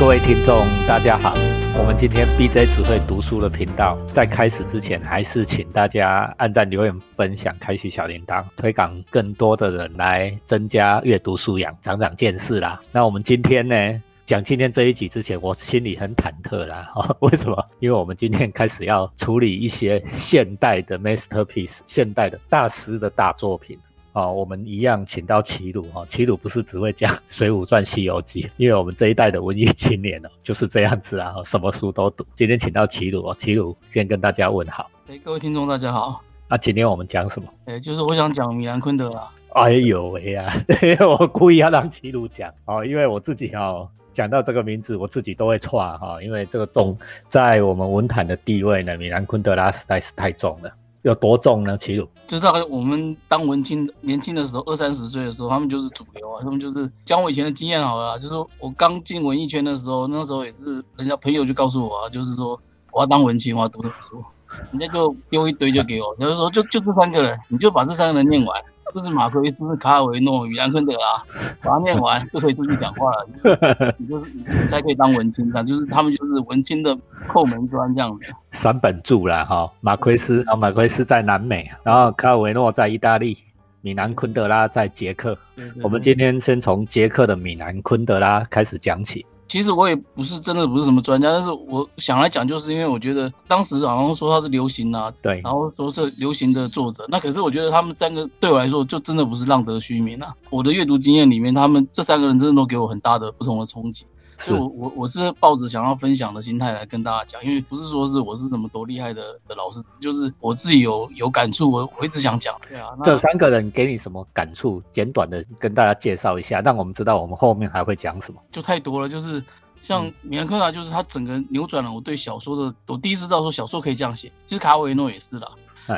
各位听众，大家好。我们今天 BJ 只会读书的频道，在开始之前，还是请大家按赞、留言、分享、开启小铃铛，推广更多的人来增加阅读素养、长长见识啦。那我们今天呢，讲今天这一集之前，我心里很忐忑啦。哦，为什么？因为我们今天开始要处理一些现代的 masterpiece，现代的大师的大作品。哦，我们一样请到齐鲁哈，齐鲁不是只会讲《水浒传》《西游记》，因为我们这一代的文艺青年哦就是这样子啊，什么书都读。今天请到齐鲁哦，齐鲁先跟大家问好。哎，各位听众大家好。那今天我们讲什么？哎，就是我想讲米兰昆德拉。哎呦喂呀，我故意要让齐鲁讲哦，因为我自己哦讲到这个名字，我自己都会错哈，因为这个重在我们文坛的地位呢，米兰昆德拉实在是太重了。有多重呢？齐鲁就是大概我们当文青年轻的时候，二三十岁的时候，他们就是主流啊。他们就是讲我以前的经验好了，就是我刚进文艺圈的时候，那时候也是人家朋友就告诉我啊，就是说我要当文青，我要读本书，人家就丢一堆就给我，就是说就就这三个人，你就把这三个人念完。就是马奎斯、卡尔维诺、米兰昆德拉，把它念完就可以出去讲话了。你就是你才可以当文青，这就是他们就是文青的后门砖这样子。三本著啦哈，马奎斯啊，马奎斯在南美，然后卡尔维诺在意大利，米兰昆德拉在捷克。我们今天先从捷克的米兰昆德拉开始讲起。其实我也不是真的不是什么专家，但是我想来讲，就是因为我觉得当时好像说他是流行啊，对，然后说是流行的作者，那可是我觉得他们三个对我来说就真的不是浪得虚名啊。我的阅读经验里面，他们这三个人真的都给我很大的不同的冲击。所以，我我我是抱着想要分享的心态来跟大家讲，因为不是说是我是什么多厉害的的老师，就是我自己有有感触，我我一直想讲。对啊，这三个人给你什么感触？简短的跟大家介绍一下，让我们知道我们后面还会讲什么。就太多了，就是像米兰昆达，就是他整个扭转了我对小说的，我第一次知道说小说可以这样写。其实卡维诺也是啦，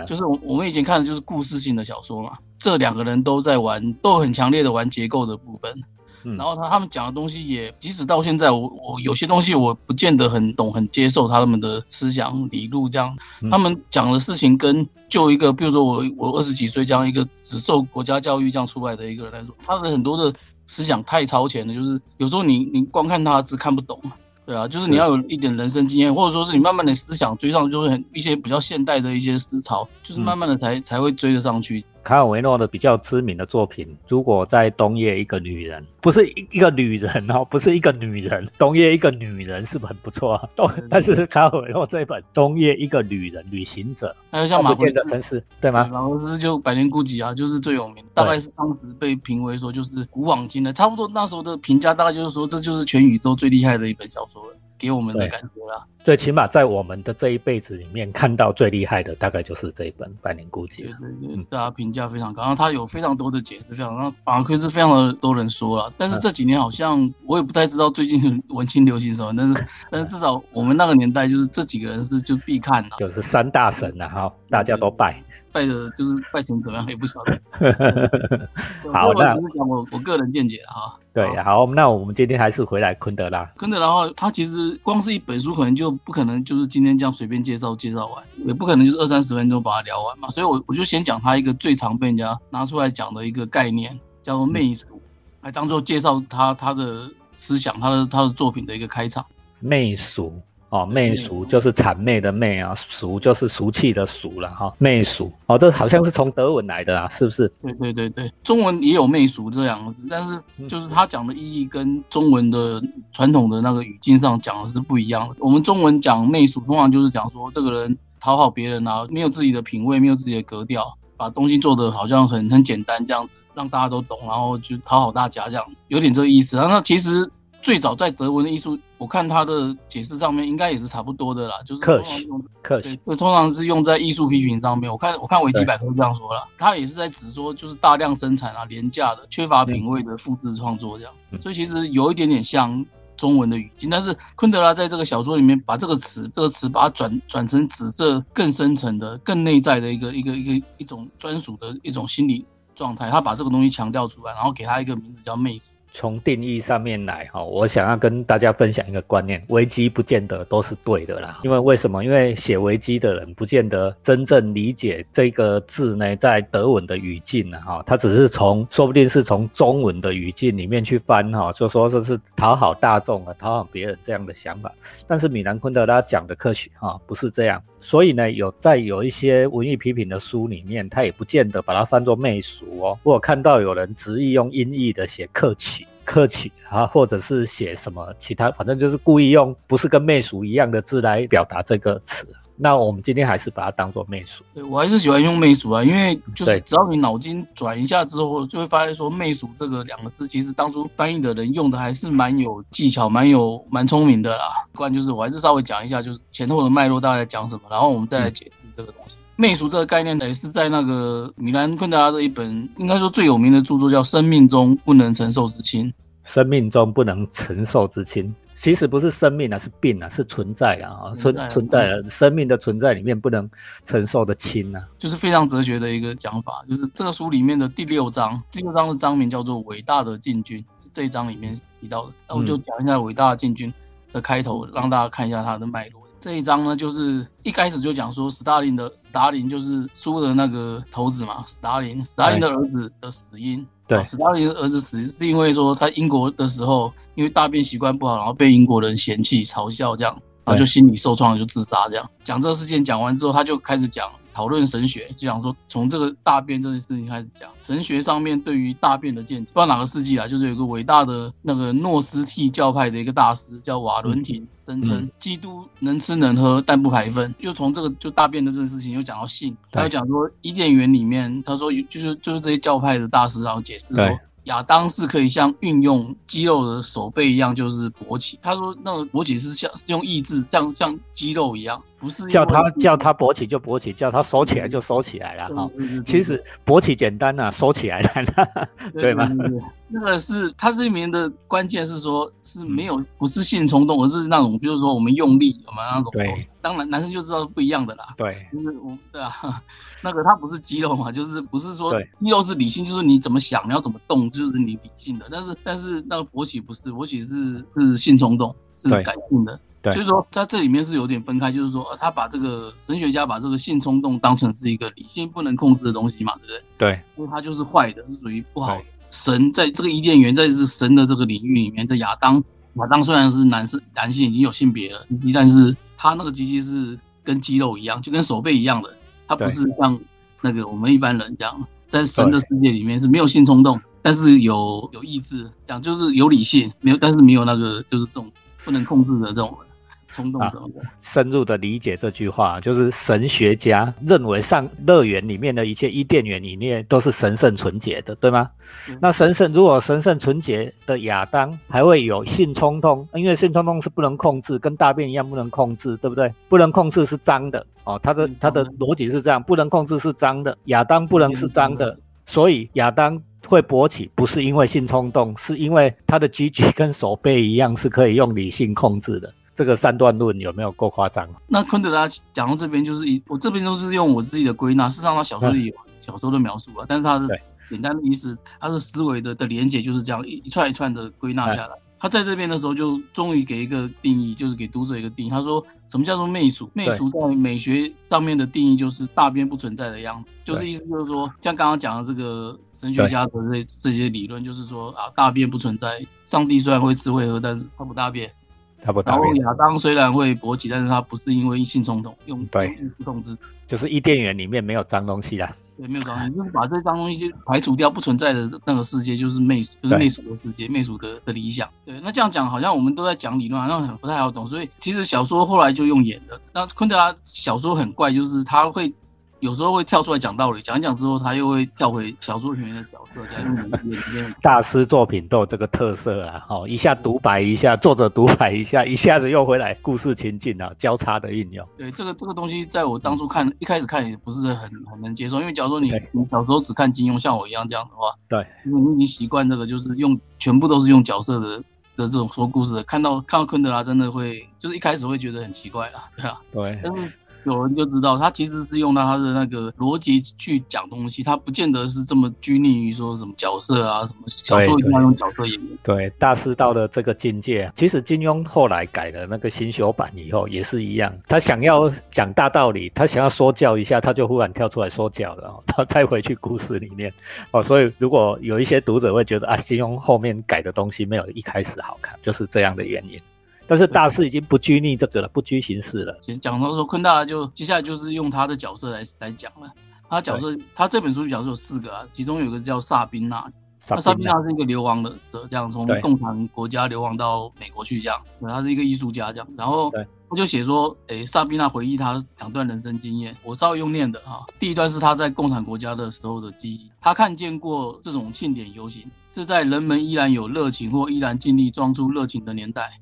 就是我我们以前看的就是故事性的小说嘛，这两个人都在玩，都很强烈的玩结构的部分。然后他他们讲的东西也，即使到现在，我我有些东西我不见得很懂，很接受他们的思想理路这样。他们讲的事情跟就一个，比如说我我二十几岁这样一个只受国家教育这样出来的一个人来说，他的很多的思想太超前了，就是有时候你你光看他是看不懂，对啊，就是你要有一点人生经验，或者说是你慢慢的思想追上，就是很一些比较现代的一些思潮，就是慢慢的才才会追得上去。卡尔维诺的比较知名的作品，如果在冬夜一个女人，不是一个女人哦，不是一个女人，冬夜一个女人是不是很不错啊？冬，但是卡尔维诺这本冬夜一个女人旅行者，还有像马奎的城市，对吗？马奎斯就百年孤寂啊，就是最有名，大概是当时被评为说就是古往今来，差不多那时候的评价大概就是说这就是全宇宙最厉害的一本小说了。给我们的感觉啦，最起码在我们的这一辈子里面看到最厉害的，大概就是这一本《百年孤寂》。对对对，大家评价非常高，然后他有非常多的解释，非常让马奎斯非常的多人说了。但是这几年好像我也不太知道最近 文青流行什么，但是但是至少我们那个年代就是这几个人是就必看的，就是三大神了哈，大家都拜。拜的就是拜神怎么样也不晓得。好，那讲我我个人见解哈。对，好，那我们今天还是回来昆德拉。昆德拉的话，他其实光是一本书，可能就不可能就是今天这样随便介绍介绍完，也不可能就是二三十分钟把它聊完嘛。所以，我我就先讲他一个最常被人家拿出来讲的一个概念，叫做媚俗，来当做介绍他他的思想、他的他的作品的一个开场。媚俗。哦，媚俗就是谄媚的媚啊，俗就是俗气的俗了哈。媚俗哦，这好像是从德文来的啊，是不是？对对对对，中文也有媚俗这两个字，但是就是他讲的意义跟中文的传统的那个语境上讲的是不一样的。我们中文讲媚俗，通常就是讲说这个人讨好别人啊，没有自己的品味，没有自己的格调，把东西做的好像很很简单这样子，让大家都懂，然后就讨好大家这样，有点这个意思啊。那其实。最早在德文的艺术，我看他的解释上面应该也是差不多的啦，就是客气，客气，通常是用在艺术批评上面。我看我看维基百科这样说了，他也是在指说就是大量生产啊、廉价的、缺乏品味的复制创作这样。所以其实有一点点像中文的语境，但是昆德拉在这个小说里面把这个词这个词把它转转成紫色更深层的、更内在的一个一个一个一种专属的一种心理状态，他把这个东西强调出来，然后给他一个名字叫“媚从定义上面来哈，我想要跟大家分享一个观念：危机不见得都是对的啦。因为为什么？因为写危机的人不见得真正理解这个字呢，在德文的语境呢，哈，他只是从，说不定是从中文的语境里面去翻哈，就说这是讨好大众啊，讨好别人这样的想法。但是米兰昆德拉讲的科学哈，不是这样。所以呢，有在有一些文艺批评的书里面，他也不见得把它翻作媚俗哦。我看到有人执意用音译的写客气。客气啊，或者是写什么其他，反正就是故意用不是跟媚俗一样的字来表达这个词。那我们今天还是把它当做媚俗。对我还是喜欢用媚俗啊，因为就是只要你脑筋转一下之后，就会发现说媚俗这个两个字，其实当初翻译的人用的还是蛮有技巧、蛮有蛮聪明的啦。关就是我还是稍微讲一下，就是前后的脉络大概讲什么，然后我们再来解释这个东西。媚俗这个概念呢，也是在那个米兰昆德拉的一本应该说最有名的著作叫《生命中不能承受之轻》。生命中不能承受之轻，其实不是生命啊，是病啊，是存在啊，存存在啊，生命的存在里面不能承受的轻啊，就是非常哲学的一个讲法。就是这个书里面的第六章，第六章的章名叫做《伟大的进军》，这一章里面提到的。那我就讲一下《伟大的进军》的开头，让大家看一下它的脉络。这一章呢，就是一开始就讲说，斯大林的斯大林就是苏的那个头子嘛，斯大林，斯大林的儿子的死因。对，斯大林的儿子死是因为说他英国的时候，因为大便习惯不好，然后被英国人嫌弃嘲笑这样，然后就心理受创就自杀这样。讲这个事件讲完之后，他就开始讲讨论神学，就想说从这个大便这件事情开始讲神学上面对于大便的见解。不知道哪个世纪啊，就是有个伟大的那个诺斯替教派的一个大师叫瓦伦廷。声称基督能吃能喝，但不排粪。又从这个就大便的这件事情，又讲到性，他又讲说伊甸园里面，他说就是就是这些教派的大师然后解释说，亚当是可以像运用肌肉的手背一样，就是勃起。他说那个勃起是像是用意志，像像肌肉一样。不是叫他叫他勃起就勃起，叫他收起来就收起来了哈。其实勃起简单呐，收起来难，对 吗？那个是他这里面的关键是说，是没有不是性冲动，而是那种比如说我们用力，我们那种。对。当然，男生就知道不一样的啦。对。就是我，对啊，那个他不是肌肉嘛，就是不是说肌肉是理性，就是你怎么想，你要怎么动，就是你理性的。但是但是那个勃起不是，勃起是是性冲动，是感性的。就是说，在这里面是有点分开，就是说，他把这个神学家把这个性冲动当成是一个理性不能控制的东西嘛，对不对？对，因为他就是坏的，是属于不好。神在这个伊甸园，在是神的这个领域里面，在亚当，亚当虽然是男生，男性已经有性别了，但是他那个机器是跟肌肉一样，就跟手背一样的，他不是像那个我们一般人这样，在神的世界里面是没有性冲动，但是有有意志，讲就是有理性，没有，但是没有那个就是这种不能控制的这种。冲动的，深入的理解这句话，就是神学家认为上乐园里面的一切伊甸园里面都是神圣纯洁的，对吗？那神圣如果神圣纯洁的亚当还会有性冲动，因为性冲动是不能控制，跟大便一样不能控制，对不对？不能控制是脏的哦，他的他的逻辑是这样，不能控制是脏的，亚当不能是脏的，所以亚当会勃起，不是因为性冲动，是因为他的鸡鸡跟手背一样是可以用理性控制的。这个三段论有没有够夸张？那昆德拉讲到这边，就是一我这边都是用我自己的归纳。事实上，他小说里有小说的描述了，但是他的简单的意思，他的思维的的连结就是这样一一串一串的归纳下来。他在这边的时候，就终于给一个定义，就是给读者一个定义。他说，什么叫做媚俗？媚俗在美学上面的定义就是大便不存在的样子，就是意思就是说，像刚刚讲的这个神学家的这这些理论，就是说啊，大便不存在。上帝虽然会吃会喝，但是他不大便。然后亚当虽然会勃起，但是他不是因为性冲动，用对控制，就是伊甸园里面没有脏东西啦。对，没有脏东西，就是把这脏东西排除掉，不存在的那个世界就是媚俗，就是媚俗的世界，媚俗的的理想。对，那这样讲好像我们都在讲理论，好像很不太好懂。所以其实小说后来就用演的。那昆德拉小说很怪，就是他会。有时候会跳出来讲道理，讲一讲之后，他又会跳回小说里面的角色，加入里面。大师作品都有这个特色啊，哦，一下独白一下，作者独白一下，一下子又回来故事情境啊，交叉的运用。对，这个这个东西，在我当初看一开始看也不是很很能接受，因为假如说你你小时候只看金庸，像我一样这样的话，对，因为你已经习惯这个，就是用全部都是用角色的的这种说故事的，看到看到昆德拉真的会，就是一开始会觉得很奇怪啦，对啊，对，但是。有人就知道，他其实是用到他的那个逻辑去讲东西，他不见得是这么拘泥于说什么角色啊，什么小说一定要用角色演员。对，大师到了这个境界，其实金庸后来改了那个新修版以后也是一样，他想要讲大道理，他想要说教一下，他就忽然跳出来说教了，他再回去故事里面哦。所以如果有一些读者会觉得啊，金庸后面改的东西没有一开始好看，就是这样的原因。但是大师已经不拘泥这个了，不拘形式了。讲到说昆大就接下来就是用他的角色来来讲了。他角色，他这本书角色有四个啊，其中有一个叫萨宾娜。那萨宾娜是一个流亡的者，这样从共产国家流亡到美国去，这样。他是一个艺术家，这样。然后他就写说，哎，萨宾娜回忆他两段人生经验，我稍微用念的哈。第一段是他在共产国家的时候的记忆，他看见过这种庆典游行，是在人们依然有热情或依然尽力装出热情的年代。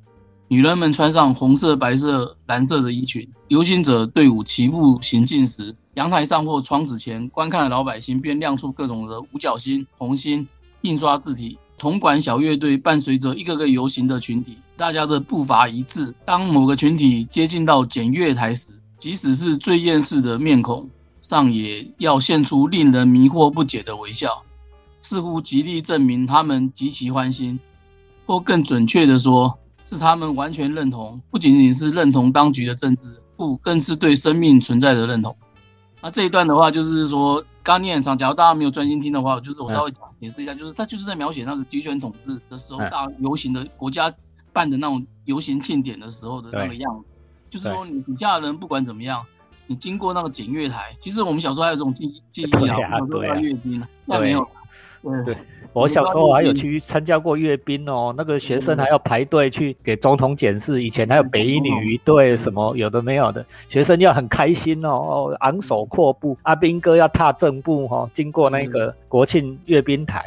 女人们穿上红色、白色、蓝色的衣裙，游行者队伍齐步行进时，阳台上或窗子前观看的老百姓便亮出各种的五角星、红星、印刷字体。铜管小乐队伴随着一个个游行的群体，大家的步伐一致。当某个群体接近到检阅台时，即使是最厌世的面孔上，也要现出令人迷惑不解的微笑，似乎极力证明他们极其欢心，或更准确的说。是他们完全认同，不仅仅是认同当局的政治，不，更是对生命存在的认同。那这一段的话，就是说，刚念很长，假如大家没有专心听的话，就是我稍微解释一下，就是他就是在描写那个集权统治的时候，大游行的国家办的那种游行庆典的时候的那个样子。就是说，你底下的人不管怎么样，你经过那个检阅台，其实我们小时候还有这种记记忆啊，我们说阅兵，那没有。对，我小时候还有去参加过阅兵哦，那个学生还要排队去给总统检视。以前还有北一女队什么有的没有的，学生要很开心哦，昂首阔步。阿兵哥要踏正步哈，经过那个国庆阅兵台。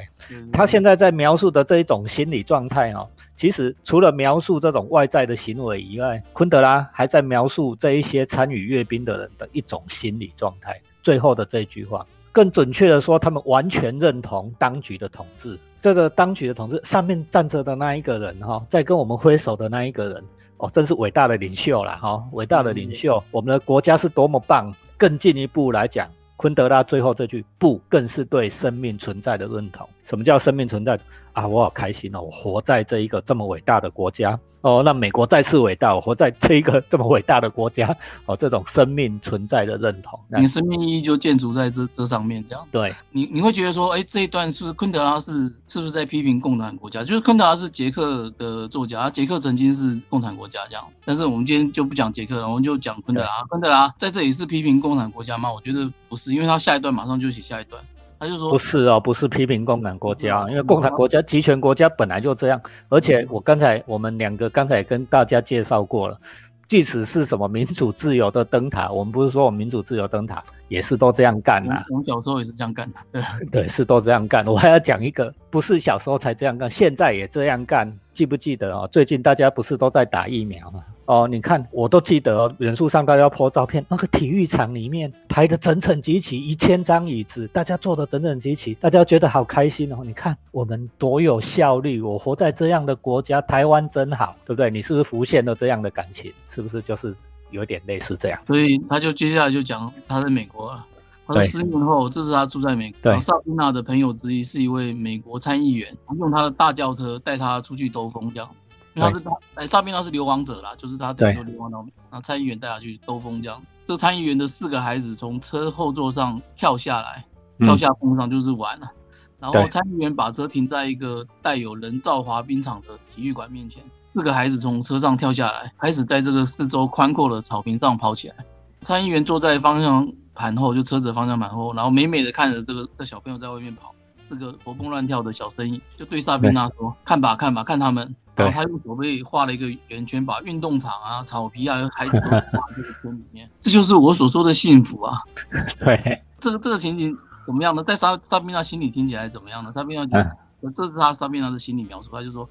他现在在描述的这一种心理状态哦，其实除了描述这种外在的行为以外，昆德拉还在描述这一些参与阅兵的人的一种心理状态。最后的这句话。更准确的说，他们完全认同当局的统治。这个当局的统治上面站着的那一个人，哈，在跟我们挥手的那一个人，哦，真是伟大的领袖了，哈，伟大的领袖。我们的国家是多么棒！更进一步来讲，昆德拉最后这句“不”，更是对生命存在的认同。什么叫生命存在？啊，我好开心哦，我活在这一个这么伟大的国家。哦，那美国再次伟大，活在这一个 这么伟大的国家，哦，这种生命存在的认同，你生命意义就建筑在这这上面，这样。对，你你会觉得说，哎，这一段是昆德拉是是不是在批评共产国家？就是昆德拉是捷克的作家，捷克曾经是共产国家这样。但是我们今天就不讲捷克了，我们就讲昆德拉。昆德拉在这里是批评共产国家吗？我觉得不是，因为他下一段马上就写下一段。他就说不是哦，不是批评共产国家，因为共产国家、集权国家本来就这样。而且我刚才我们两个刚才跟大家介绍过了，即使是什么民主自由的灯塔，我们不是说我们民主自由灯塔也是都这样干呐。我们小时候也是这样干的，对对，是都这样干。我还要讲一个，不是小时候才这样干，现在也这样干。记不记得哦？最近大家不是都在打疫苗吗？哦，你看我都记得，人数上大家拍照片，那个体育场里面排的整整齐齐，一千张椅子，大家坐的整整齐齐，大家觉得好开心哦。你看我们多有效率，我活在这样的国家，台湾真好，对不对？你是不是浮现了这样的感情？是不是就是有点类似这样？所以他就接下来就讲他在美国。他说十年后，这是他住在美国。萨宾娜的朋友之一是一位美国参议员，用他的大轿车带他出去兜风，这样。他是他，哎，萨宾娜是流亡者啦，就是他等于说流亡到美，然后参议员带他去兜风，这样。这个参议员的四个孩子从车后座上跳下来，跳下风上就是玩了。然后参议员把车停在一个带有人造滑冰场的体育馆面前，四个孩子从车上跳下来，开始在这个四周宽阔的草坪上跑起来。参议员坐在方向。盘后就车子的方向盘后，然后美美的看着这个这小朋友在外面跑，是个活蹦乱跳的小身影，就对萨宾娜说：“看吧看吧，看他们。”然后他用手背画了一个圆圈，把运动场啊、草皮啊、孩子都画 这个圈里面。这就是我所说的幸福啊！对，这个这个情景怎么样呢？在萨萨宾娜心里听起来怎么样呢？萨宾娜就，这是他萨宾娜的心理描述，他就说，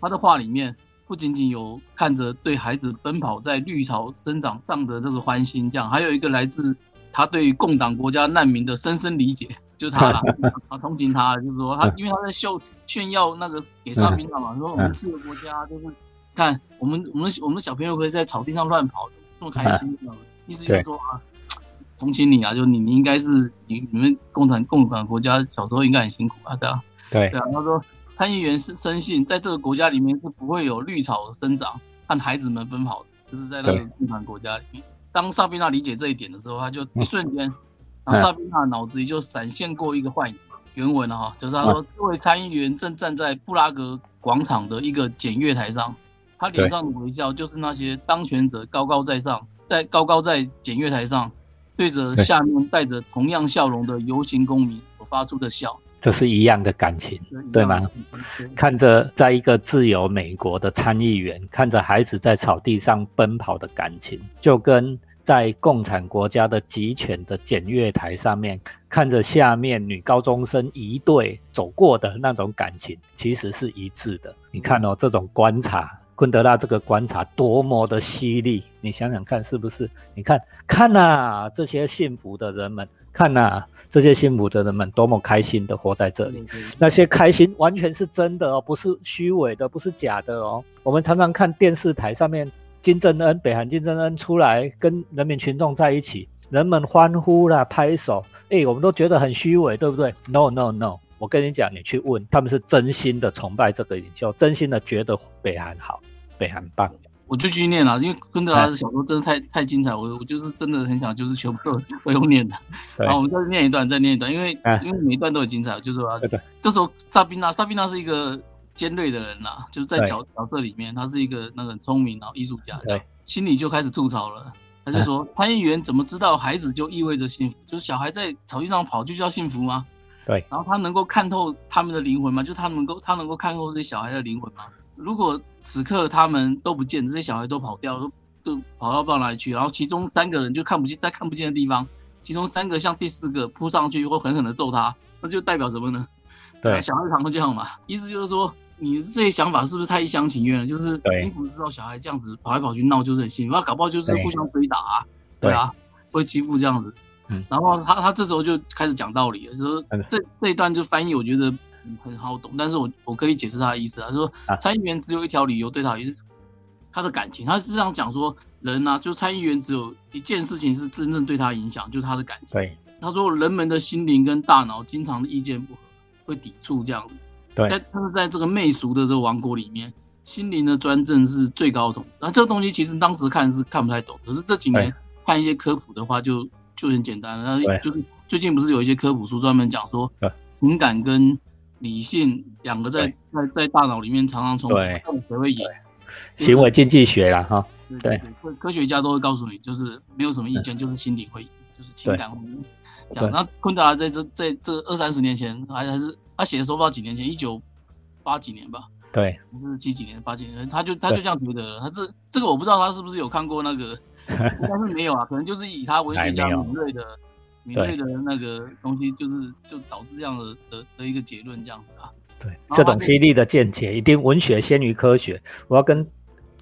他的画里面不仅仅有看着对孩子奔跑在绿草生长上的这个欢欣，这样还有一个来自。他对共党国家难民的深深理解，就是他了，啊，同情他，就是说他，因为他在秀炫耀那个给萨宾娜嘛，说我们是个国家，就是看我们我们我们的小朋友可以在草地上乱跑，这么开心，意思就是说啊，同情你啊，就你你应该是你你们共产共产国家小时候应该很辛苦啊，对啊，对。对啊。他说参议员是深信，在这个国家里面是不会有绿草生长和孩子们奔跑的，就是在那个共产国家里面。当萨宾娜理解这一点的时候，他就一瞬间，然后萨宾娜脑子里就闪现过一个幻影。原文啊，哈，就是他说，这位参议员正站在布拉格广场的一个检阅台上，他脸上的微笑就是那些当权者高高在上，在高高在检阅台上，对着下面带着同样笑容的游行公民所发出的笑，这是一样的感情，对吗？看着在一个自由美国的参议员，看着孩子在草地上奔跑的感情，就跟。在共产国家的集权的检阅台上面，看着下面女高中生一队走过的那种感情，其实是一致的。你看哦，这种观察，昆德拉这个观察多么的犀利，你想想看是不是？你看看呐，这些幸福的人们，看呐，这些幸福的人们多么开心的活在这里，那些开心完全是真的哦，不是虚伪的，不是假的哦。我们常常看电视台上面。金正恩，北韩金正恩出来跟人民群众在一起，人们欢呼啦，拍手，哎，我们都觉得很虚伪，对不对？No No No，我跟你讲，你去问，他们是真心的崇拜这个领袖，真心的觉得北韩好，北韩棒。我就去念了，因为昆德拉的小说真的太太精彩，我我就是真的很想就是全部都都用念的。然后我们再念一段，再念一段，因为因为每一段都很精彩，就是说，这时候萨宾娜，萨宾娜是一个。尖锐的人呐，就是在角角色里面，他是一个那个很聪明然后艺术家，对，心里就开始吐槽了。他就说：“ 参议员怎么知道孩子就意味着幸福？就是小孩在草地上跑就叫幸福吗？对。然后他能够看透他们的灵魂吗？就他能够他能够看透这些小孩的灵魂吗？如果此刻他们都不见，这些小孩都跑掉，都都跑到不知道哪里去，然后其中三个人就看不见，在看不见的地方，其中三个像第四个扑上去或狠狠的揍他，那就代表什么呢？对，小孩常常这样嘛，意思就是说。”你这些想法是不是太一厢情愿了？就是你不知道小孩这样子跑来跑去闹就是很幸福，那搞不好就是互相追打啊，对啊，会欺负这样子。然后他他这时候就开始讲道理了，就说这这一段就翻译我觉得很好懂，但是我我可以解释他的意思啊，说参议员只有一条理由对他也是他的感情，他是这样讲说人啊，就参议员只有一件事情是真正对他影响，就是他的感情。对，他说人们的心灵跟大脑经常的意见不合，会抵触这样子。对，他是在这个媚俗的这个王国里面，心灵的专政是最高的统治。那这个东西其实当时看是看不太懂，可是这几年看一些科普的话，就就很简单了。那就是最近不是有一些科普书专门讲说，情感跟理性两个在在在大脑里面常常冲突，谁会赢？行为经济学了，哈，对，科科学家都会告诉你，就是没有什么意见，就是心理会赢，就是情感会。赢。那昆德拉在这在这二三十年前还还是。他写的时候不知道几年前，一九八几年吧，对，是几几年，八几年，他就他就这样觉得。他这这个我不知道他是不是有看过那个，但是没有啊，可能就是以他文学家敏锐的敏锐的那个东西，就是就导致这样的的的一个结论这样子啊。对，这种犀利的见解，一定文学先于科学。我要跟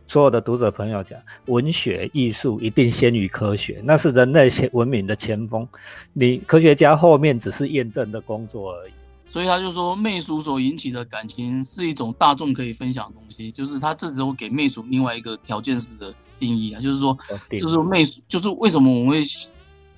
所有的读者朋友讲，文学艺术一定先于科学，那是人类前文明的前锋。你科学家后面只是验证的工作而已。所以他就说，媚俗所引起的感情是一种大众可以分享的东西，就是他这时候给媚俗另外一个条件式的定义啊，就是说，就是媚俗，就是为什么我们会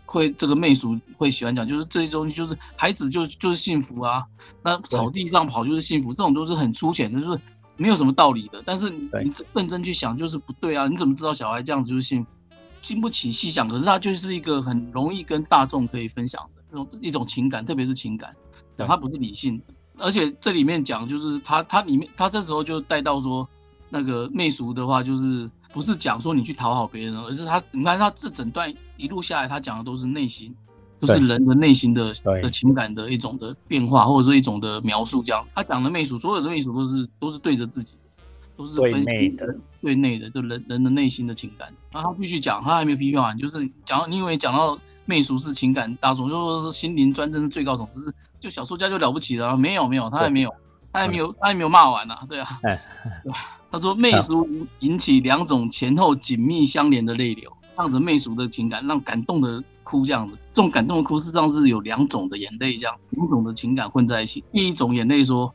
会这个媚俗会喜欢讲，就是这些东西，就是孩子就就是幸福啊，那草地上跑就是幸福，这种都是很粗浅的，就是没有什么道理的。但是你认真去想，就是不对啊，你怎么知道小孩这样子就是幸福？经不起细想，可是它就是一个很容易跟大众可以分享的那种一种情感，特别是情感。讲他不是理性的，而且这里面讲就是他他里面他这时候就带到说那个媚俗的话，就是不是讲说你去讨好别人，而是他你看他这整段一路下来，他讲的都是内心，都是人的内心的的情感的一种的变化，或者说一种的描述。这样他讲的媚俗，所有的媚俗都是都是对着自己的，都是分析的对内的，就人人的内心的情感。然后他继续讲，他还没有批评完，就是讲你以为讲到媚俗是情感大众，就说是心灵专政是最高统治是。就小说家就了不起了，没有没有，他还没有，他还没有，他还没有骂完呢，对啊，他说媚俗引起两种前后紧密相连的泪流，让着媚俗的情感，让感动的哭这样子，这种感动的哭事实上是有两种的眼泪，这样两种的情感混在一起。第一种眼泪说，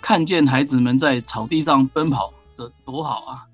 看见孩子们在草地上奔跑，这多好啊，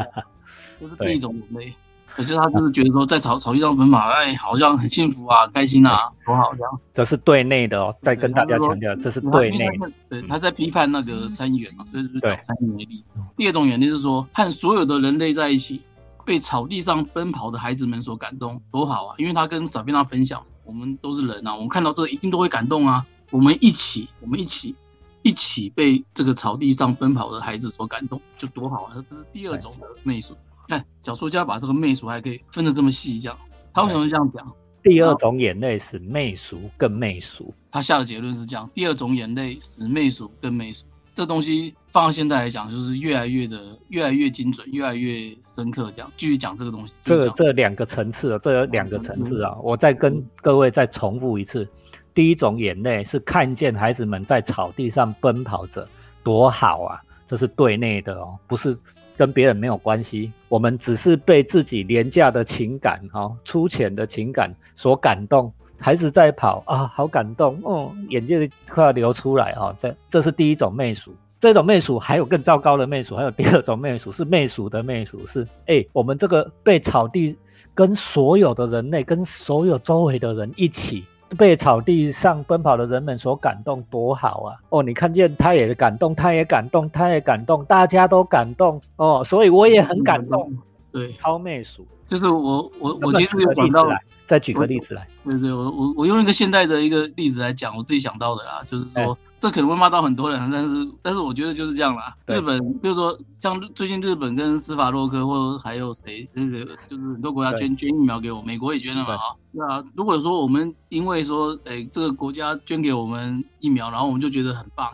这是第一种眼泪。可是他就是觉得说在草草地上奔跑，哎，好像很幸福啊，开心啊，多好这样。这是对内的哦，再跟大家强调，这是对内。对，他在批判那个参议员嘛，这是找参议员的例子。第二种眼泪是说，和所有的人类在一起，被草地上奔跑的孩子们所感动，多好啊！因为他跟小便他分享，我们都是人啊，我们看到这一定都会感动啊。我们一起，我们一起，一起被这个草地上奔跑的孩子所感动，就多好啊！这是第二种的媚俗。看小说家把这个媚俗还可以分得这么细，这样他为什么这样讲？第二种眼泪使媚俗更媚俗。他下的结论是这样：第二种眼泪使媚俗更媚俗。这东西放到现在来讲，就是越来越的越来越精准，越来越深刻。这样继续讲这个东西。这这两个层次，这有两个层次啊！我再跟各位再重复一次：第一种眼泪是看见孩子们在草地上奔跑着，多好啊！这是对内的哦，不是。跟别人没有关系，我们只是被自己廉价的情感、哈粗浅的情感所感动。孩子在跑啊，好感动哦，眼泪快要流出来啊！这这是第一种媚俗，这种媚俗还有更糟糕的媚俗，还有第二种媚俗是媚俗的媚俗，是哎，我们这个被草地跟所有的人类、跟所有周围的人一起。被草地上奔跑的人们所感动，多好啊！哦，你看见他也感动，他也感动，他也感动，大家都感动哦，所以我也很感动。对，超媚俗，就是我我我其实有想到，再举个例子来。对对，我我我用一个现代的一个例子来讲，我自己想到的啦，就是说。这可能会骂到很多人，但是但是我觉得就是这样啦。日本，比如说像最近日本跟斯法洛克，或者还有谁谁谁，就是很多国家捐捐疫苗给我，美国也捐了嘛啊。那如果说我们因为说，哎，这个国家捐给我们疫苗，然后我们就觉得很棒。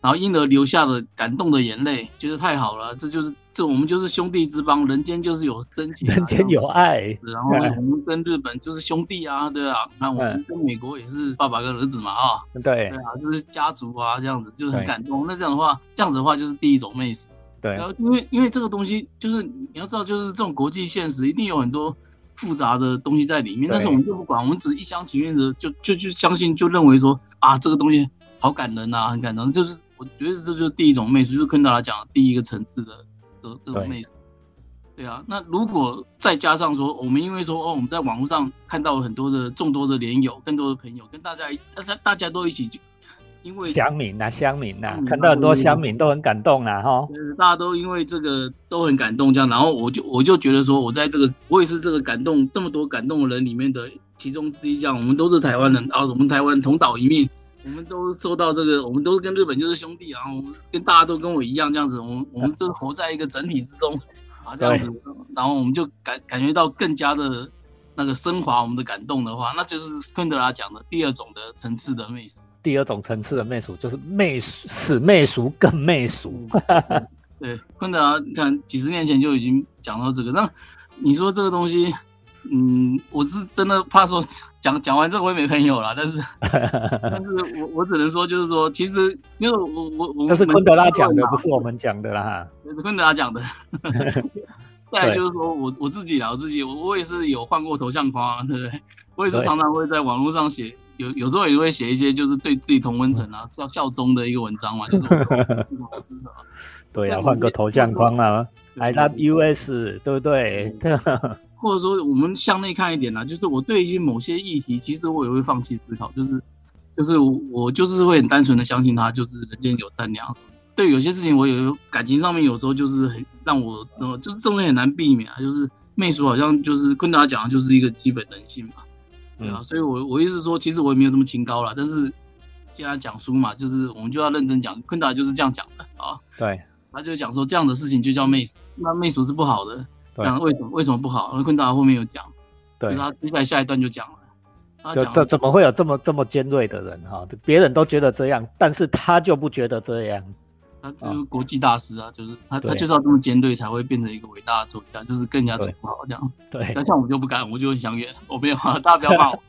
然后因而流下了感动的眼泪，觉得太好了，这就是这我们就是兄弟之邦，人间就是有真情，人间有爱。然后我们跟日本就是兄弟啊，对啊，那我们跟美国也是爸爸跟儿子嘛，啊，对，对啊，就是家族啊，这样子就是很感动。那这样的话，这样子的话就是第一种媚俗。对，然后因为因为这个东西就是你要知道，就是这种国际现实一定有很多复杂的东西在里面，但是我们就不管，我们只一厢情愿的就就就相信，就认为说啊，这个东西好感人啊，很感动，就是。我觉得这就是第一种媚俗，就是跟大家讲第一个层次的这这种媚俗。对啊，那如果再加上说，我们因为说哦，我们在网络上看到很多的众多的连友，更多的朋友跟大家，大家大家都一起，因为乡民呐，乡民呐，看到很多乡民都很感动啦，哈。大家都因为这个都很感动，这样，然后我就我就觉得说，我在这个我也是这个感动这么多感动的人里面的其中之一，这样，我们都是台湾人啊，我们台湾同岛一命。我们都受到这个，我们都是跟日本就是兄弟啊，我们跟大家都跟我一样这样子，我们我们就活在一个整体之中啊，这样子，然后我们就感感觉到更加的那个升华我们的感动的话，那就是昆德拉讲的第二种的层次的媚俗。第二种层次的媚俗就是媚俗使媚俗更媚俗。对，昆德拉你看几十年前就已经讲到这个，那你说这个东西？嗯，我是真的怕说讲 讲完这个我也没朋友了，但是 但是我我只能说就是说，其实因为我我我这是昆德拉讲的，不是我们讲的啦，是昆德拉讲的。再就是说我我自己啦，我自己我我也是有换过头像框，对不对？我也是常常会在网络上写，有有时候也会写一些就是对自己同温层啊效效忠的一个文章嘛，就是。对啊，换个头像框啊，I love US，对不对？或者说，我们向内看一点啦，就是我对一些某些议题，其实我也会放弃思考，就是就是我就是会很单纯的相信他，就是人间有善良什么。对有些事情，我有感情上面有时候就是很让我，呃，就是这种很难避免啊。就是媚俗好像就是跟大家讲的就是一个基本人性嘛，对啊。所以我我意思说，其实我也没有这么清高了，但是既然讲书嘛，就是我们就要认真讲。昆达就是这样讲的啊，对，他就讲说这样的事情就叫媚俗，那媚俗是不好的。讲为什么为什么不好？昆达后面有讲，对，他接下来下一段就讲了。就这怎么会有这么这么尖锐的人哈？别人都觉得这样，但是他就不觉得这样。他就是国际大师啊，就是他他就是要这么尖锐才会变成一个伟大的作家，就是更加不好这样。对，但像我就不敢，我就很想远，我没有啊，大家不要骂我。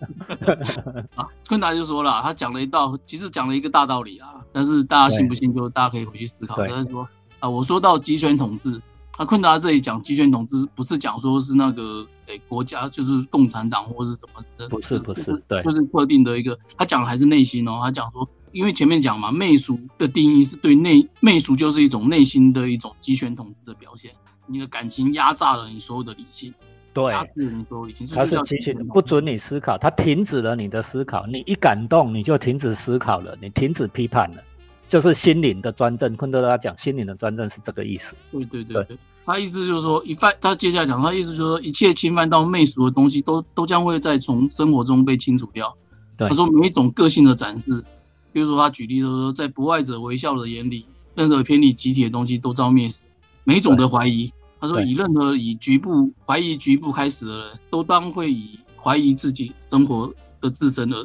啊，昆达就说了，他讲了一道，其实讲了一个大道理啊，但是大家信不信，就大家可以回去思考。他说啊，我说到集权统治。那昆达这里讲集权统治，不是讲说是那个诶国家，就是共产党或是什么的，不是不是，对，就是特定的一个。他讲的还是内心哦，他讲说，因为前面讲嘛，媚俗的定义是对内媚俗就是一种内心的一种集权统治的表现，你的感情压榨了你所有的理性。对，你手里，它是机器不准你思考，他停止了你的思考，你一感动你就停止思考了，你停止批判了，就是心灵的专政。昆德拉讲心灵的专政是这个意思。对对对对，他意思就是说，一犯他接下来讲，他意思就是说，一切侵犯到媚俗的东西，都都将会在从生活中被清除掉。他说每一种个性的展示，比如说他举例就是说，在不爱者微笑的眼里，任何偏离集体的东西都遭灭死。每一种的怀疑。他说：“以任何以局部怀疑局部开始的人，都当会以怀疑自己生活的自身而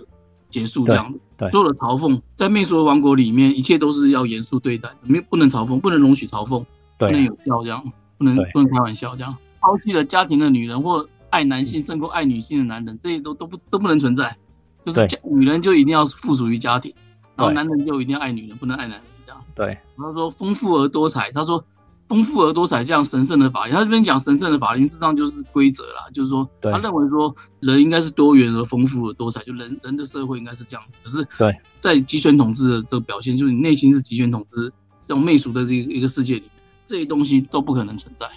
结束。这样，做了嘲讽，在媚俗王国里面，一切都是要严肃对待，没不能嘲讽，不能容许嘲讽，不能有笑，这样不能不能开玩笑，这样抛弃了家庭的女人或爱男性胜过爱女性的男人，这些都都不都不能存在。就是家女人就一定要附属于家庭，然后男人就一定要爱女人，不能爱男人，这样。对。他说丰富而多彩。他说。”丰富而多彩，这样神圣的法律，他这边讲神圣的法律，事实上就是规则啦，就是说，他认为说人应该是多元而丰富而多彩，就人人的社会应该是这样。可是，对，在集权统治的这个表现，就是你内心是集权统治这种媚俗的这一个世界里，这些东西都不可能存在，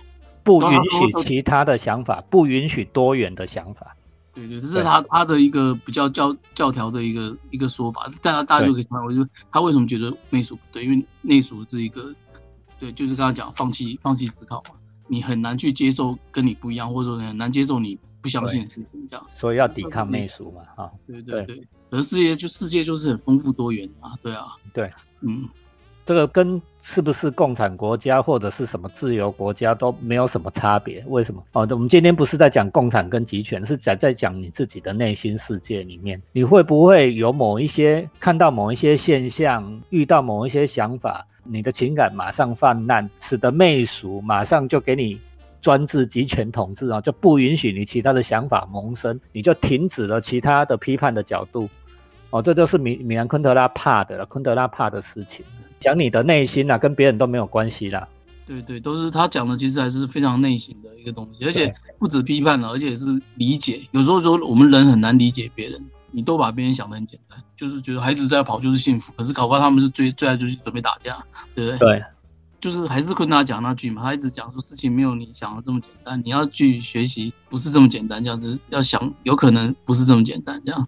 不允许其他的想法，不允许多元的想法。对对，这是他他的一个比较教教条的一个一个说法，大家大家就可以想，我就他为什么觉得媚俗不对？因为媚俗是一个。对，就是刚刚讲放弃放弃思考嘛，你很难去接受跟你不一样，或者说很难接受你不相信的事情，这样。所以要抵抗媚俗嘛，哈。对对对，而世界就世界就是很丰富多元啊，对啊。对，嗯，这个跟是不是共产国家或者是什么自由国家都没有什么差别。为什么？哦，我们今天不是在讲共产跟集权，是在在讲你自己的内心世界里面，你会不会有某一些看到某一些现象，遇到某一些想法？你的情感马上泛滥，使得媚俗马上就给你专制集权统治啊，就不允许你其他的想法萌生，你就停止了其他的批判的角度。哦，这就是米米兰昆德拉怕的了，昆德拉怕的事情。讲你的内心啊，跟别人都没有关系啦。对对，都是他讲的，其实还是非常内心的一个东西，而且不止批判了，而且是理解。有时候说我们人很难理解别人。你都把别人想的很简单，就是觉得孩子在跑就是幸福，可是考官他们是最最爱就是准备打架，对不对？对，就是还是跟他讲那句嘛，他一直讲说事情没有你想的这么简单，你要去学习，不是这么简单，这样子要想有可能不是这么简单，这样。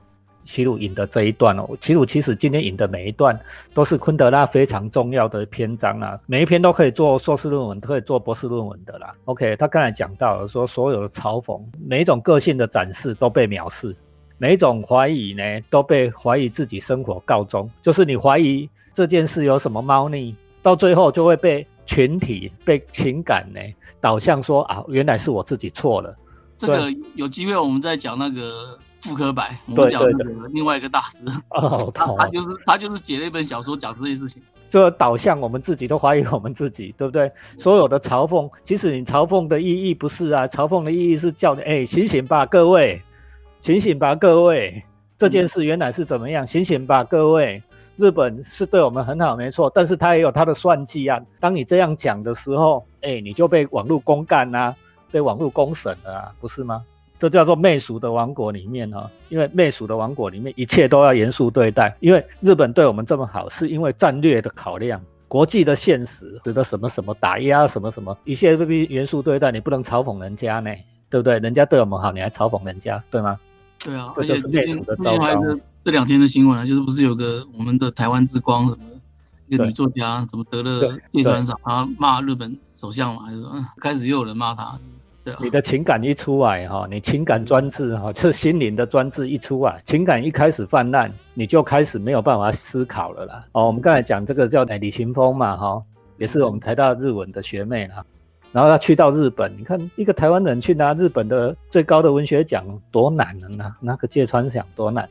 齐鲁引的这一段哦，齐鲁其实今天引的每一段都是昆德拉非常重要的篇章啊，每一篇都可以做硕士论文，都可以做博士论文的啦。OK，他刚才讲到了说，所有的嘲讽，每一种个性的展示都被藐视。每一种怀疑呢，都被怀疑自己生活告终。就是你怀疑这件事有什么猫腻，到最后就会被群体、被情感呢导向说啊，原来是我自己错了。这个有机会我们再讲那个傅科白，我们讲那个另外一个大师。哦，他他就是他就是写了一本小说讲这些事情。这导向我们自己都怀疑我们自己，对不对？所有的嘲讽，其实你嘲讽的意义不是啊，嘲讽的意义是叫你哎醒醒吧，各位。醒醒吧，各位！这件事原来是怎么样？醒醒吧，各位！日本是对我们很好，没错，但是他也有他的算计啊。当你这样讲的时候，哎，你就被网络公干啊，被网络公审了啊，不是吗？这叫做媚俗的王国里面哈，因为媚俗的王国里面一切都要严肃对待，因为日本对我们这么好，是因为战略的考量，国际的现实，使得什么什么打压什么什么，一切都必须严肃对待，你不能嘲讽人家呢，对不对？人家对我们好，你还嘲讽人家，对吗？对啊，而且最近最近还有这两天的新闻啊，就是不是有个我们的台湾之光什么一个女作家，怎么得了芥川赏，她骂日本首相嘛，还是开始又有人骂她。对啊，你的情感一出来哈，你情感专制哈，就是心灵的专制一出来，情感一开始泛滥，你就开始没有办法思考了啦。哦，我们刚才讲这个叫李秦峰嘛，哈，也是我们台大日文的学妹啦。然后他去到日本，你看一个台湾人去拿日本的最高的文学奖多难呢？拿拿个芥川奖多难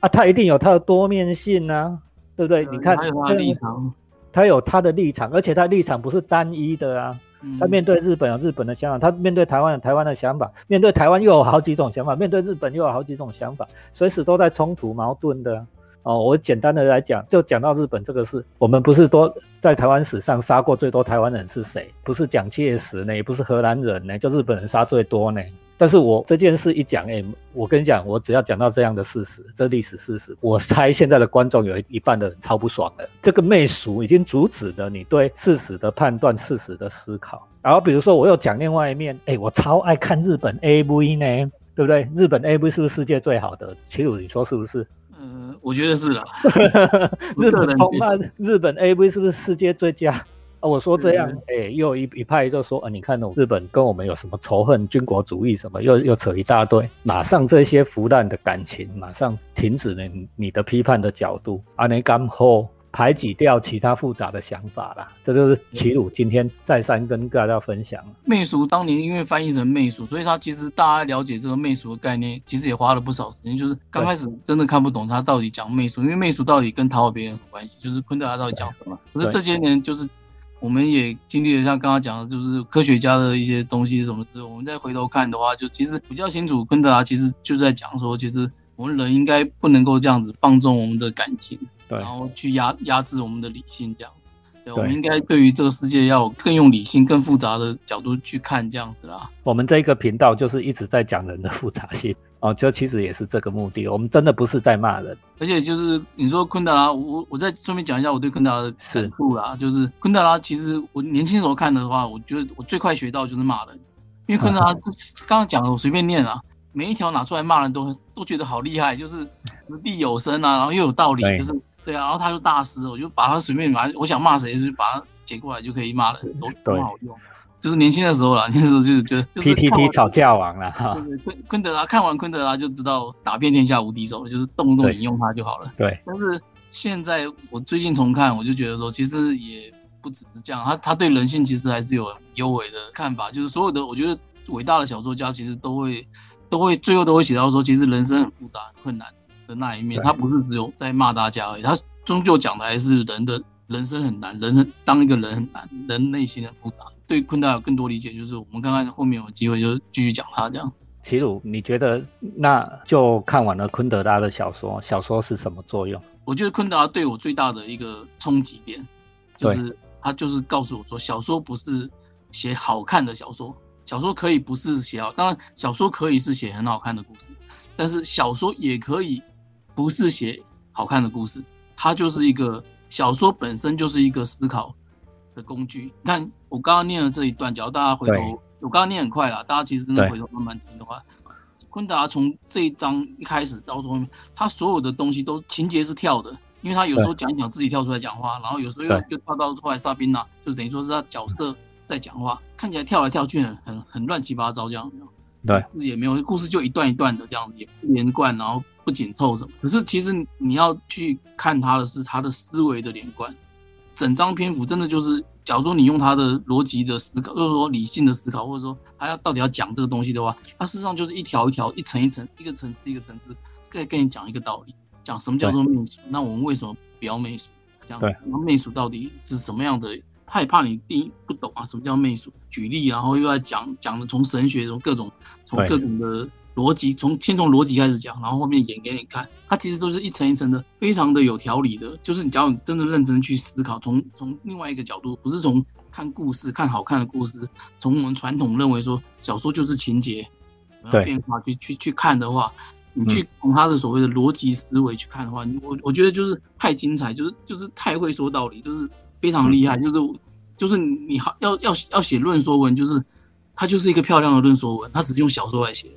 啊！他一定有他的多面性啊，对不对？你看他有他的立场，他有他的立场，而且他立场不是单一的啊。他面对日本有日本的想法，他面对台湾有台湾的想法，面对台湾又有好几种想法，面对日本又有好几种想法，随时都在冲突矛盾的。哦，我简单的来讲，就讲到日本这个事，我们不是多在台湾史上杀过最多台湾人是谁？不是蒋介石呢，也不是荷兰人呢，就日本人杀最多呢。但是我这件事一讲，哎，我跟你讲，我只要讲到这样的事实，这历史事实，我猜现在的观众有一半的人超不爽的。这个媚俗已经阻止了你对事实的判断、事实的思考。然后比如说，我又讲另外一面，哎，我超爱看日本 AV 呢，对不对？日本 AV 是不是世界最好的？齐鲁，你说是不是？嗯，我觉得是啦。日本日本 AV 是不是世界最佳？啊我说这样，哎，又一一派就说，啊，你看哦，日本跟我们有什么仇恨、军国主义什么，又又扯一大堆，马上这些腐烂的感情，马上停止了你的批判的角度，阿内干后排挤掉其他复杂的想法啦，这就是齐鲁今天再三跟大家分享。媚俗当年因为翻译成媚俗，所以他其实大家了解这个媚俗的概念，其实也花了不少时间，就是刚开始真的看不懂他到底讲媚俗，因为媚俗到底跟讨好别人有关系，就是昆德拉到底讲什么？可是这些年就是。我们也经历了像刚刚讲的，就是科学家的一些东西什么之后，我们再回头看的话，就其实比较清楚，昆德拉其实就在讲说，其实我们人应该不能够这样子放纵我们的感情，对，然后去压压制我们的理性，这样，对，我们应该对于这个世界要更用理性、更复杂的角度去看，这样子啦。我们这一个频道就是一直在讲人的复杂性。哦，就其实也是这个目的。我们真的不是在骂人，而且就是你说昆德拉，我我再顺便讲一下我对昆德拉的感触啦。就是昆德拉，其实我年轻时候看的话，我觉得我最快学到就是骂人，因为昆德拉 刚刚讲的我随便念啊，每一条拿出来骂人都都觉得好厉害，就是地有声啊，然后又有道理，就是对啊，然后他就大师，我就把他随便把我想骂谁就把他截过来就可以骂了，都都好用。就是年轻的时候了，那时候就是觉得 P T T 吵架王了哈。昆昆德拉看完昆德拉就知道打遍天下无敌手，就是动不动引用他就好了。对。但是现在我最近重看，我就觉得说，其实也不只是这样，他他对人性其实还是有优美的看法。就是所有的我觉得伟大的小说家其实都会都会最后都会写到说，其实人生很复杂很、困难的那一面，他不是只有在骂大家而已，他终究讲的还是人的。人生很难，人当一个人很难，人内心很复杂。对昆达有更多理解，就是我们看看后面有机会就继续讲他这样。齐鲁，你觉得那就看完了昆德拉的小说，小说是什么作用？我觉得昆德拉对我最大的一个冲击点，就是他就是告诉我说，小说不是写好看的小说，小说可以不是写好，当然小说可以是写很好看的故事，但是小说也可以不是写好看的故事，它就是一个。小说本身就是一个思考的工具。你看，我刚刚念了这一段，假如大家回头，我刚刚念很快了，大家其实真的回头慢慢听的话，昆达从这一章一开始到后面，他所有的东西都情节是跳的，因为他有时候讲一讲自己跳出来讲话，然后有时候又又跳到后来沙宾娜，就等于说是他角色在讲话，看起来跳来跳去很很很乱七八糟这样。对，也没有故事就一段一段的这样子，也不连贯，然后。不紧凑什么？可是其实你要去看他的是他的思维的连贯，整张篇幅真的就是，假如说你用他的逻辑的思考，或者说理性的思考，或者说他要到底要讲这个东西的话，他事实上就是一条一条、一层一层、一个层次一个层次，可以跟你讲一个道理，讲什么叫做媚俗。那我们为什么不要媚俗？这样子，那媚俗到底是什么样的？害怕你第一不懂啊，什么叫媚俗？举例，然后又要讲讲的从神学从各种从各种的。逻辑从先从逻辑开始讲，然后后面演给你看，它其实都是一层一层的，非常的有条理的。就是你只要你真的认真去思考，从从另外一个角度，不是从看故事、看好看的故事，从我们传统认为说小说就是情节怎么样变化去去去看的话，你去从他的所谓的逻辑思维去看的话，我我觉得就是太精彩，就是就是太会说道理，就是非常厉害，就是就是你好要要要写论说文，就是它就是一个漂亮的论说文，它只是用小说来写。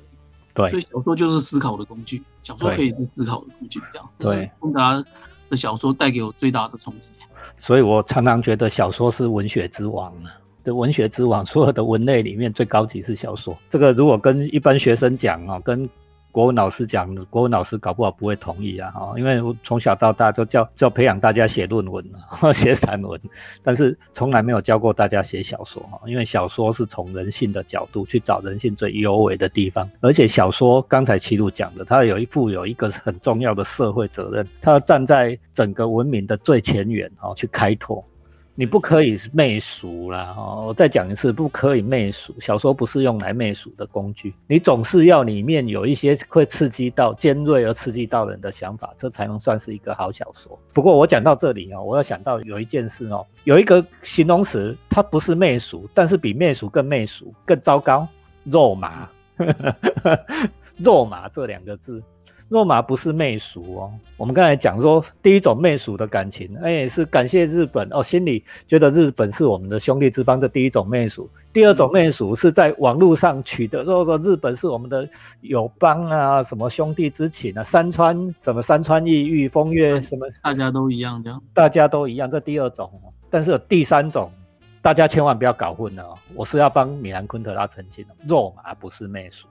对，所以小说就是思考的工具，小说可以是思考的工具，这样。对，昆德拉的小说带给我最大的冲击。所以我常常觉得小说是文学之王啊，对，文学之王，所有的文类里面最高级是小说。这个如果跟一般学生讲啊，跟国文老师讲，国文老师搞不好不会同意啊，哈，因为我从小到大都教教培养大家写论文啊，写散文，但是从来没有教过大家写小说哈，因为小说是从人性的角度去找人性最优美的地方，而且小说刚才齐鲁讲的，它有一副有一个很重要的社会责任，它站在整个文明的最前沿啊去开拓。你不可以媚俗啦！哦，我再讲一次，不可以媚俗。小说不是用来媚俗的工具。你总是要里面有一些会刺激到尖锐而刺激到人的想法，这才能算是一个好小说。不过我讲到这里哦，我要想到有一件事哦，有一个形容词，它不是媚俗，但是比媚俗更媚俗、更糟糕，肉麻。肉麻这两个字。肉麻不是媚俗哦，我们刚才讲说第一种媚俗的感情，哎，是感谢日本哦，心里觉得日本是我们的兄弟之邦这第一种媚俗。第二种媚俗是在网络上取得，说说日本是我们的友邦啊，什么兄弟之情啊，山川什么山川异域风月什么，大家都一样这样，大家都一样，这第二种。但是有第三种，大家千万不要搞混了哦，我是要帮米兰昆德拉澄清的，肉麻不是媚俗，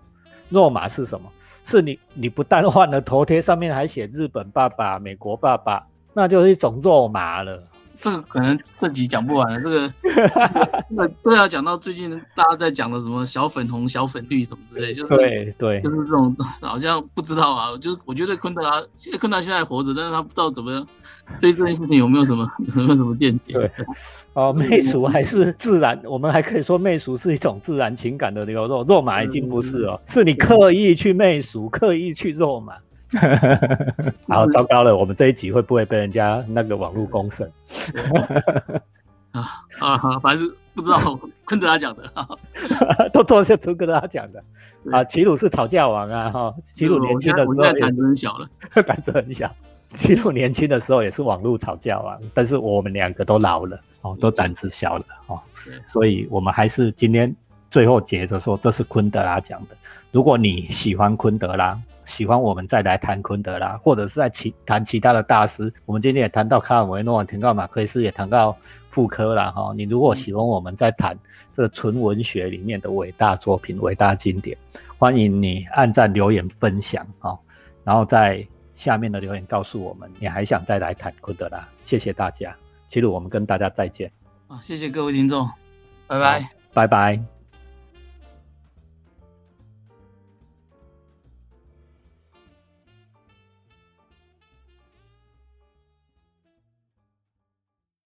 肉麻是什么？是你，你不但换了头贴，上面还写日本爸爸、美国爸爸，那就是一种肉麻了。这个可能这集讲不完了。这个，那这要讲到最近大家在讲的什么小粉红、小粉绿什么之类，就是对对，就是这种好像不知道啊。就是我觉得昆德拉，现在昆德拉现在活着，但是他不知道怎么对这件事情有没有什么 有没有什么见解。对，哦，媚俗还是自然，我们还可以说媚俗是一种自然情感的流露，肉麻已经不是哦，是你刻意去媚俗，刻意去肉麻。好糟糕了，我们这一集会不会被人家那个网络公审？啊啊，反正不知道昆德拉讲的，都都是昆德拉讲的啊。齐鲁是吵架王啊，哈，齐鲁年轻的时候胆子很小了，胆子很小。齐鲁年轻的时候也是网络吵架王，但是我们两个都老了哦，都胆子小了哦，所以我们还是今天最后结着说，这是昆德拉讲的。如果你喜欢昆德拉。喜欢我们再来谈昆德拉，或者是在其谈其他的大师。我们今天也谈到卡尔维诺，谈到马克思，也谈到傅科了哈。你如果喜欢我们在谈这个纯文学里面的伟大作品、伟大经典，欢迎你按赞、留言、分享哈。然后在下面的留言告诉我们，你还想再来谈昆德拉。谢谢大家，其实我们跟大家再见。啊，谢谢各位听众，拜拜，拜拜。